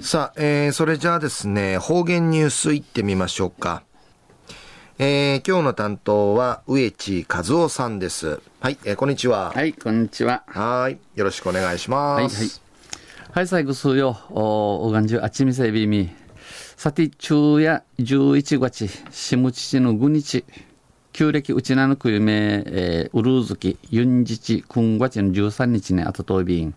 さあ、えー、それじゃあですね、方言ニュースいってみましょうか。えー、今日の担当は植地和夫さんです。はい、えー、こんにちは。はい、こんにちは。はい、よろしくお願いします。はい、はい。はい、最後数よ、お、おがんじゅう、あちみせびみ。さて、昼夜11月、しむちちのぐにち、旧暦うちなのくゆめ、えー、うるうずき、ゆんじち、くんがちの13日にあたといびん。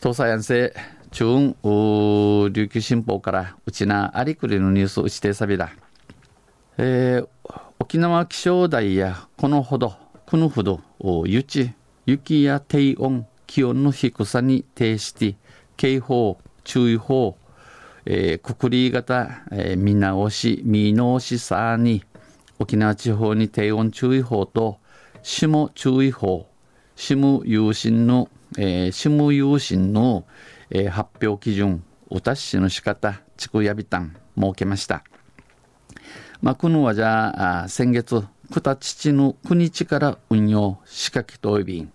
東西安政、中央琉球新報からうちなありくりのニュースうちてさびだ。えー、沖縄気象台やこのほど、このほど、ゆち、雪や低温、気温の低さに呈し、警報、注意報、えー、くくり型、えー、見直し、見直しさに、沖縄地方に低温注意報と、霜注意報、霜有心の、えー、霜有心の、えー、発表基準、お達しの仕方、地区やびたん、設けました。まあ、このはじゃあ、先月、九田父の9日から運用、仕掛けといびん。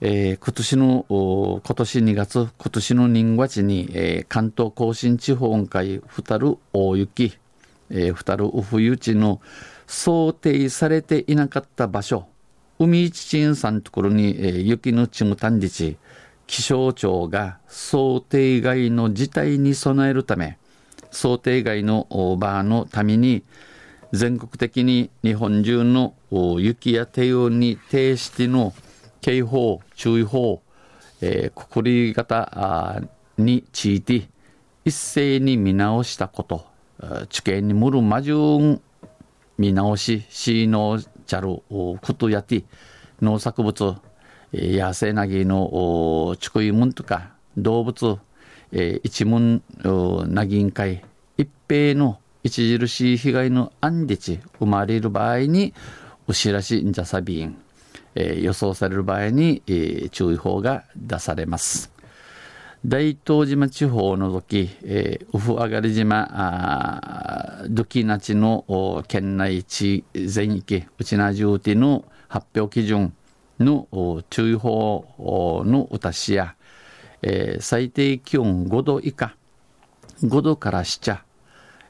えー、今年の、今年2月、今年の人月に、えー、関東甲信地方音階、ふたる大雪、えー、ふたる冬地の想定されていなかった場所、海一鎮さんところに、えー、雪のちむたんじち、気象庁が想定外の事態に備えるため、想定外の場のために、全国的に日本中の雪や低温に呈しての警報、注意報、えー、くくり型について一斉に見直したこと、地形にむるまじゅん見直し、しのちゃることやて、農作物、野生なぎのちくいもんとか動物、えー、一門なぎんかい一平の著しい被害のアンデチ生まれる場合に牛らしんじゃさびん、えー、予想される場合に、えー、注意報が出されます。大東島地方を除き、えー、ウフアガリ島、あドキナチの県内地全域、うちなじゅうての発表基準、の注意報のお達しや、えー、最低気温5度以下、5度から下、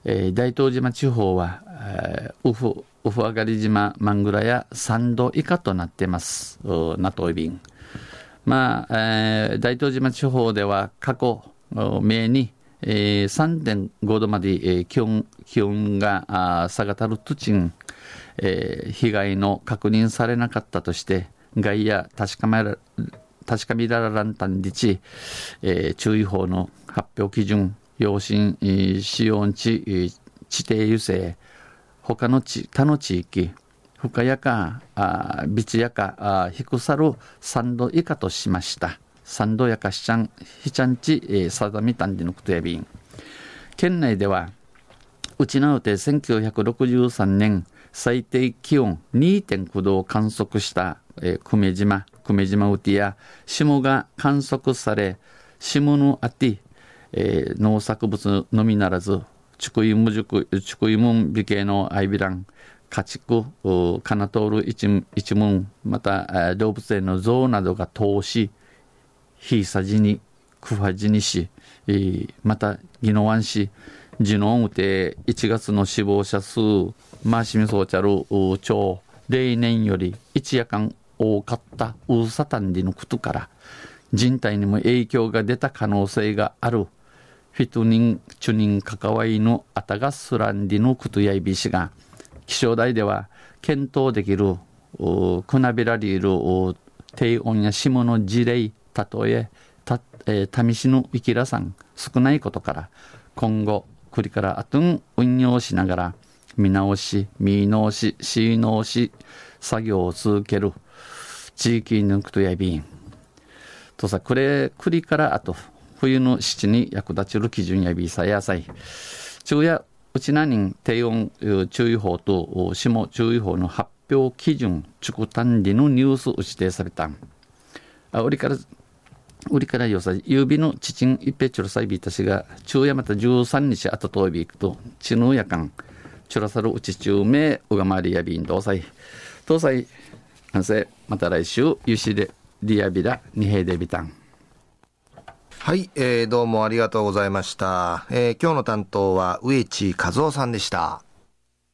えー、大東島地方は、えー、ウフ、ウフ上がり島、マングラや3度以下となっています。ナトイビン。まあ、えー、大東島地方では過去、名に、えー、3.5度まで、えー、気温気温が下がたるとちん、えー、被害の確認されなかったとして、外野確かめら確かめららんたんりち、えー、注意報の発表基準、養親、使用地、地底油性、他の地、他の地域、深谷か、あビチやか、あ低さる3度以下としました。3度やかしちゃん、ひちゃんち、えー、さだみたんでのことやびん。県内では、うちなうて1963年、最低気温2.9度を観測したえー、久米島、久米島ウティや霜が観測され、霜のあて、えー、農作物のみならず、チクイムジュク、チクイムン美形のアイビラン、家畜、カナトール一一門、また動物園の象などが通し、ヒーサジに、クファジにし、またギノワン市、ジノンウテ1月の死亡者数、マーシミソーチャル町、例年より一夜間多かったウーサタンディのことから人体にも影響が出た可能性がある。フィトニン、チュニン関わりのあたがスランディのことやいびしが気象台では検討できるくなびらりいる低温や霜の事例たとえた、えー、試しの生きらさん少ないことから今後これからあとん運用しながら見直し見直しし直し作業を続ける地域抜くとやびん。とさ、これ、栗からあと、冬の七に役立ちる基準やびさやさい。昼夜、うちなに低温注意報と霜注意報の発表基準、畜単理のニュース指定された。あ、売りから、売りからよさ、郵便の父ん一平チュラサイビーたしが、昼夜また13日あとといびくと、ちぬやかん、チュラサルうち中名、うがまりやびんどうさい。東西、反省また来週ゆしでリアビラ二平デビタンはい、えー、どうもありがとうございました。えー、今日の担当は植地和夫さんでした。